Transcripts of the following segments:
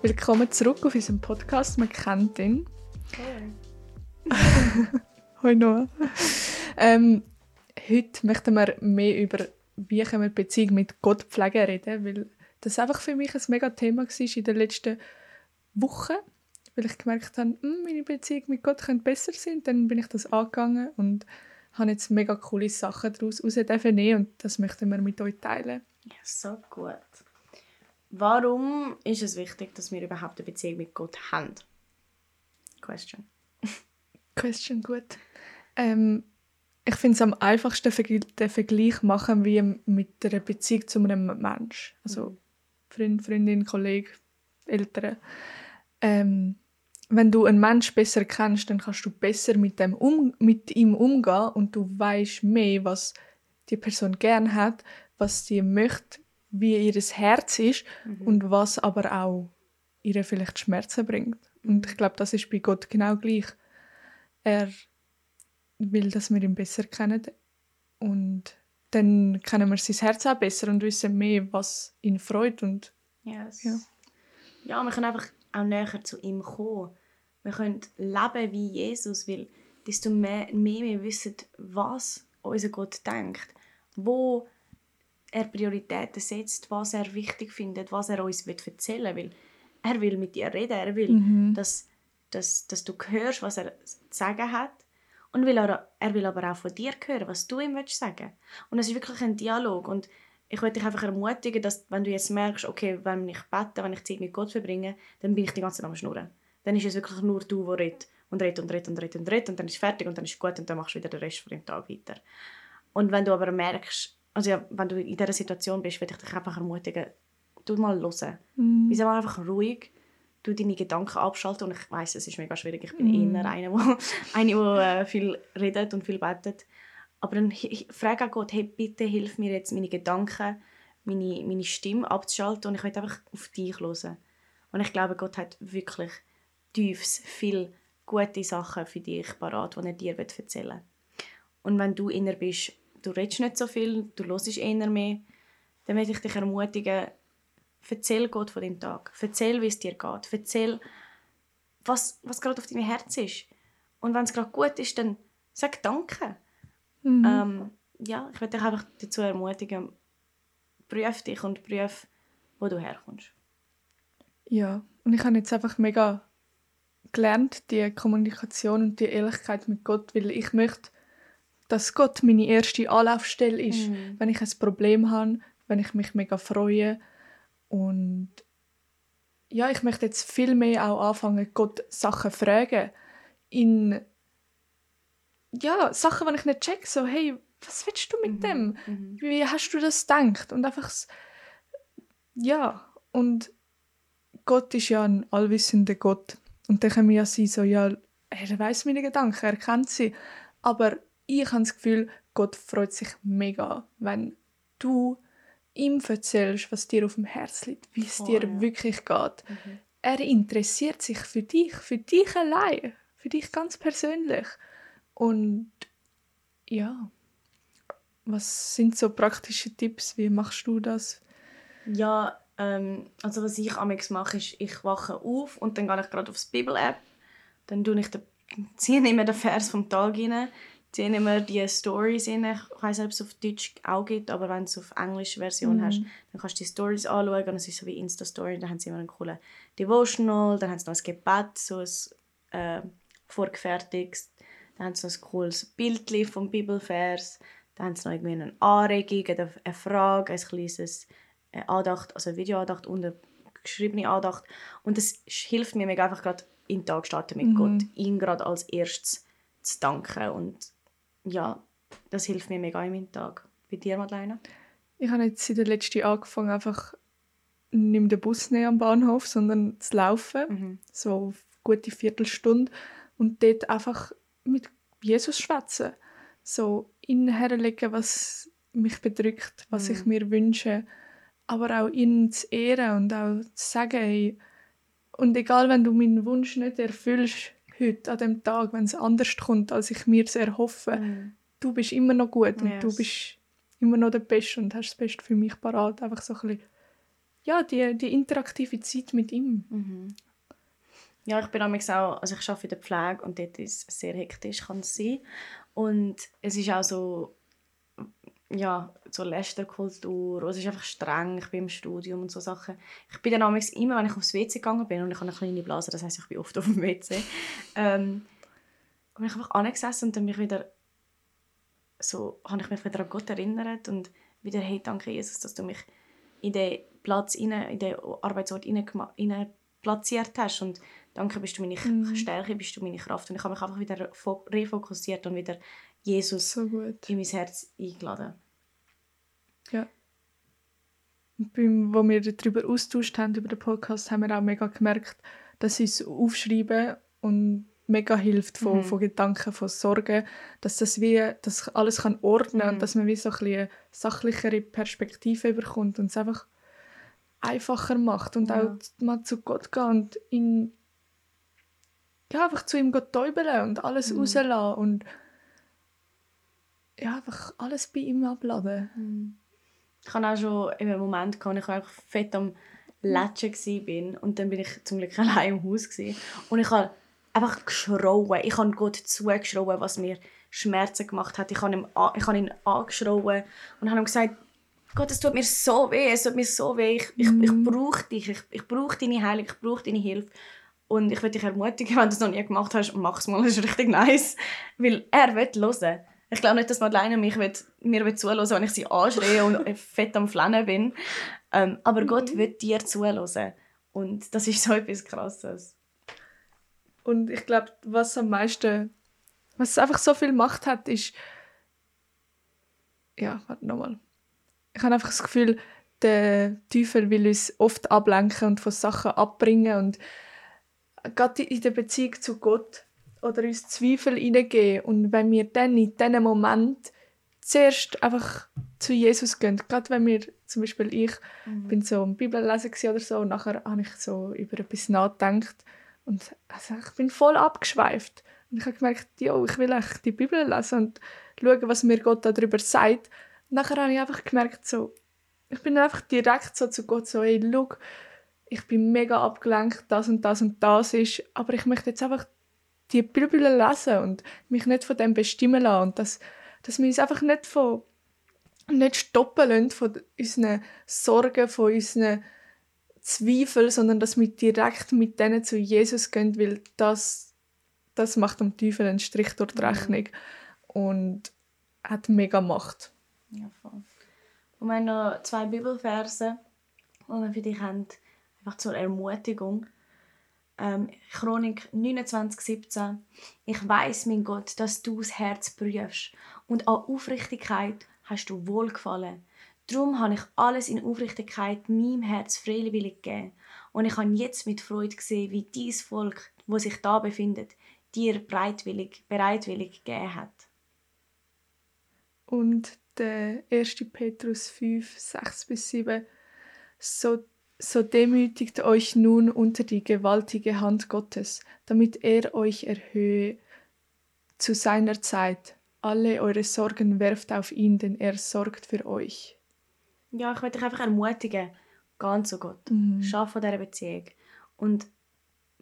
Willkommen zurück auf unserem Podcast. Man kennt ihn. Hoi. Hoi Noah. Ähm, heute möchten wir mehr über, wie können wir Beziehung mit Gott pflegen reden, weil das einfach für mich ein mega Thema war in den letzten Wochen, weil ich gemerkt habe, hm, meine Beziehung mit Gott könnte besser sein. Dann bin ich das angegangen und habe jetzt mega coole Sachen daraus nehmen und das möchten wir mit euch teilen. Ja, so gut. Warum ist es wichtig, dass wir überhaupt eine Beziehung mit Gott haben? Question. Question, gut. Ähm, ich finde es am einfachsten, den Vergleich machen wie mit einer Beziehung zu einem Mensch. Also mhm. Freund, Freundin, Kollege, Eltern. Ähm, wenn du einen Mensch besser kennst, dann kannst du besser mit, dem um, mit ihm umgehen und du weißt mehr, was die Person gern hat, was sie möchte, wie ihr Herz ist mhm. und was aber auch ihr vielleicht Schmerzen bringt. Und ich glaube, das ist bei Gott genau gleich. Er will, dass wir ihn besser kennen und dann kennen wir sein Herz auch besser und wissen mehr, was ihn freut und yes. ja. ja, wir können einfach auch näher zu ihm kommen. Wir können leben wie Jesus, weil desto mehr, mehr wir wissen, was unser Gott denkt, wo er Prioritäten setzt, was er wichtig findet, was er uns erzählen will. Er will mit dir reden, er will, mhm. dass, dass, dass du hörst, was er zu sagen hat. Und will er, er will aber auch von dir hören, was du ihm willst sagen Und es ist wirklich ein Dialog. Und ich möchte dich einfach ermutigen, dass wenn du jetzt merkst, okay, wenn ich bete, wenn ich Zeit mit Gott verbringe, dann bin ich die ganze Zeit am Schnurren. Dann ist es wirklich nur du, der redet und redet und redet und redet und redet und dann ist es fertig und dann ist es gut und dann machst du wieder den Rest von dem Tag weiter. Und wenn du aber merkst, also ja, wenn du in dieser Situation bist, würde ich dich einfach ermutigen, tu mal hören. Mhm. Bist einfach ruhig, du deine Gedanken abschalten und ich weiß, es ist mega schwierig, ich bin mhm. eher einer, der eine, der äh, viel redet und viel betet. Aber dann frage auch Gott, hey, bitte hilf mir jetzt, meine Gedanken, meine, meine Stimme abzuschalten und ich möchte einfach auf dich hören. Und ich glaube, Gott hat wirklich tiefs viel gute Sachen für dich parat, die er dir erzählen will. Und wenn du inner bist, du redest nicht so viel, du hörst eher mehr, dann möchte ich dich ermutigen, erzähl Gott von deinem Tag. Erzähl, wie es dir geht. Erzähl, was, was gerade auf deinem Herz ist. Und wenn es gerade gut ist, dann sag Danke. Mhm. Ähm, ja, ich möchte dich einfach dazu ermutigen, prüf dich und prüf, wo du herkommst. Ja, und ich habe jetzt einfach mega gelernt, die Kommunikation und die Ehrlichkeit mit Gott, weil ich möchte dass Gott meine erste Anlaufstelle ist, mhm. wenn ich ein Problem habe, wenn ich mich mega freue und ja, ich möchte jetzt viel mehr auch anfangen, Gott Sachen fragen, in ja Sachen, die ich nicht check, so hey, was willst du mit mhm. dem? Mhm. Wie hast du das gedacht? Und einfach ja und Gott ist ja ein allwissender Gott und dann können wir ja sein so ja, er weiß meine Gedanken, er kennt sie, aber ich habe das Gefühl, Gott freut sich mega, wenn du ihm erzählst, was dir auf dem Herz liegt, wie es oh, dir ja. wirklich geht. Mhm. Er interessiert sich für dich, für dich allein, für dich ganz persönlich. Und ja, was sind so praktische Tipps? Wie machst du das? Ja, ähm, also was ich amigs mache, ist, ich wache auf und dann gehe ich gerade aufs Bibel-App. Dann tue ich den, ziehe ich mir den Vers vom Tag rein, die haben immer die Stories rein. Ich weiß nicht, ob es auf Deutsch auch gibt, aber wenn du es auf englische Version mhm. hast, dann kannst du die Stories anschauen und es ist so wie Insta-Story. Dann haben sie immer einen coolen Devotional, dann haben sie noch ein Gebet, so ein äh, vorgefertigtes. Dann haben sie noch ein cooles Bild vom Bibelvers. Dann haben sie noch irgendwie eine Anregung, eine Frage, ein kleines äh, Andacht, also eine Videoandacht und eine geschriebene Andacht. Und das hilft mir mega einfach gerade in den Tag starten mit mhm. Gott, ihn gerade als erstes zu danken und ja, das hilft mir mega in meinem Tag. Bei dir, Madeleine? Ich habe jetzt in der letzten angefangen, einfach nicht den Bus nehmen am Bahnhof, sondern zu laufen, mhm. so eine gute Viertelstunde und dort einfach mit Jesus schwätzen, so ihn herlegen, was mich bedrückt, was mhm. ich mir wünsche, aber auch ihn zu ehren und auch zu sagen, hey, und egal, wenn du meinen Wunsch nicht erfüllst, heute, an dem Tag, wenn es anders kommt, als ich mir es erhoffe, mm. du bist immer noch gut und yes. du bist immer noch der Beste und hast das Beste für mich parat. Einfach so ein bisschen, ja, die, die interaktive Zeit mit ihm. Mhm. Ja, ich bin auch, also ich arbeite in der Pflege und dort ist es sehr hektisch, kann es sein. Und es ist auch so, ja, so Lästerkultur, es ist einfach streng, ich bin im Studium und so Sachen. Ich bin dann immer, wenn ich aufs WC gegangen bin und ich habe eine kleine Blase, das heißt ich bin oft auf dem WC, ähm, bin ich einfach angesessen und dann mich wieder so, habe ich mich wieder an Gott erinnert und wieder, hey, danke Jesus, dass du mich in den Platz, in den Arbeitsort rein, platziert hast und danke, bist du meine mhm. Stärke, bist du meine Kraft und ich habe mich einfach wieder refokussiert und wieder Jesus so in mein Herz eingeladen. Ja. Und beim, wo wir darüber austauscht haben, über den Podcast, haben wir auch mega gemerkt, dass uns Aufschreiben und mega hilft von, mhm. von Gedanken, von Sorgen, dass das wie das alles kann ordnen mhm. und dass man wie so ein eine sachlichere Perspektive bekommt und es einfach einfacher macht und ja. auch mal zu Gott gehen und ihn ja, einfach zu ihm täubeln und alles mhm. rauslassen und ja, einfach alles bei ihm abladen. Mhm. Ich hatte auch schon in einem Moment, wo ich einfach fett am Latschen war und dann bin ich zum Glück allein im Haus gewesen. und ich habe einfach geschrauen. Ich habe Gott zugeschrauen, was mir Schmerzen gemacht hat. Ich habe ihn, ich habe ihn angeschrauen und habe ihm gesagt, Gott, es tut mir so weh, es tut mir so weh. Ich, ich, ich mhm. brauche dich, ich, ich brauche deine Heilung, ich brauche deine Hilfe. Und ich würde dich ermutigen, wenn du es noch nie gemacht hast, mach es mal, das ist richtig nice. Weil er will hören. Ich glaube nicht, dass Madeleine mich will, mir will zuhören wenn ich sie anschreie und fett am Flennen bin. Ähm, aber mhm. Gott wird dir zuhören. Und das ist so etwas Krasses. Und ich glaube, was am meisten, was einfach so viel Macht hat, ist, ja, warte nochmal. Ich habe einfach das Gefühl, der Teufel will uns oft ablenken und von Sachen abbringen und gerade in der Beziehung zu Gott oder uns Zweifel hineingeben. Und wenn wir dann in diesem Moment zuerst einfach zu Jesus gehen, gerade wenn wir, zum Beispiel ich, mhm. bin so im Bibellesen oder so, und nachher habe ich so über etwas nachgedacht und also ich bin voll abgeschweift. Und ich habe gemerkt, ja, ich will echt die Bibel lesen und schauen, was mir Gott darüber sagt. Und nachher habe ich einfach gemerkt, so, ich bin einfach direkt so zu Gott so, hey, schau, ich bin mega abgelenkt, das und das und das ist, aber ich möchte jetzt einfach die Bibel lesen und mich nicht von dem bestimmen lassen und dass, dass wir uns einfach nicht von nicht stoppen lassen von unseren Sorgen, von unseren Zweifel, sondern dass wir direkt mit denen zu Jesus gehen, weil das, das macht dem Teufel einen Strich durch die Rechnung und hat mega Macht. Ja, voll. Und wir haben noch zwei Bibelverse, die wir für dich haben, einfach zur Ermutigung. Ähm, Chronik 29, 17. Ich weiß, mein Gott, dass du das Herz prüfst und an Aufrichtigkeit hast du Wohlgefallen. Darum habe ich alles in Aufrichtigkeit meinem Herz freiwillig gegeben. Und ich habe jetzt mit Freude gesehen, wie dies Volk, wo sich da befindet, dir bereitwillig, bereitwillig gegeben hat. Und der 1. Petrus 5, 6 bis 7. So, so demütigt euch nun unter die gewaltige Hand Gottes, damit er euch erhöhe zu seiner Zeit. Alle eure Sorgen werft auf ihn, denn er sorgt für euch ja, ich möchte dich einfach ermutigen, geh zu Gott. Mhm. Schaff von dieser Beziehung. Und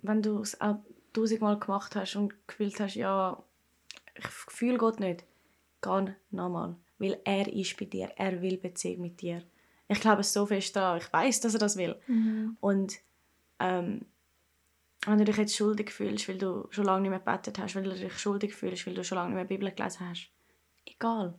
wenn du es auch tausendmal gemacht hast und gefühlt hast, ja, ich fühle Gott nicht, geh nochmal. Weil er ist bei dir, er will Beziehung mit dir. Ich glaube so fest daran, ich weiß, dass er das will. Mhm. Und ähm, wenn du dich jetzt schuldig fühlst, weil du schon lange nicht mehr gebetet hast, weil du dich schuldig fühlst, weil du schon lange nicht mehr Bibel gelesen hast, egal.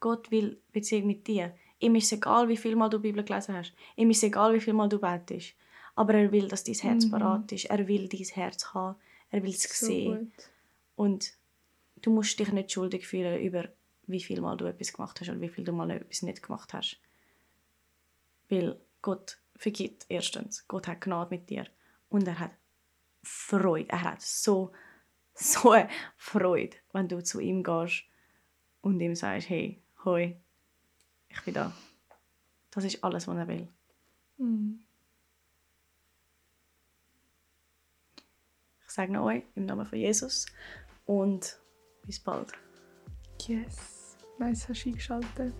Gott will Beziehung mit dir. Ihm ist es egal, wie viel Mal du Bibel gelesen hast. Ihm ist es egal, wie viel Mal du betest. Aber er will, dass dein Herz mhm. parat ist. Er will dein Herz haben. Er will es so sehen. Gut. Und du musst dich nicht schuldig fühlen über wie viel Mal du etwas gemacht hast oder wie viel du mal etwas nicht gemacht hast. Weil Gott vergibt erstens. Gott hat Gnade mit dir. Und er hat Freude. Er hat so, so eine Freude, wenn du zu ihm gehst und ihm sagst, hey, hoi, ich bin da. Das ist alles, was er will. Mhm. Ich sage euch im Namen von Jesus und bis bald. Yes. Nice, hast du eingeschaltet.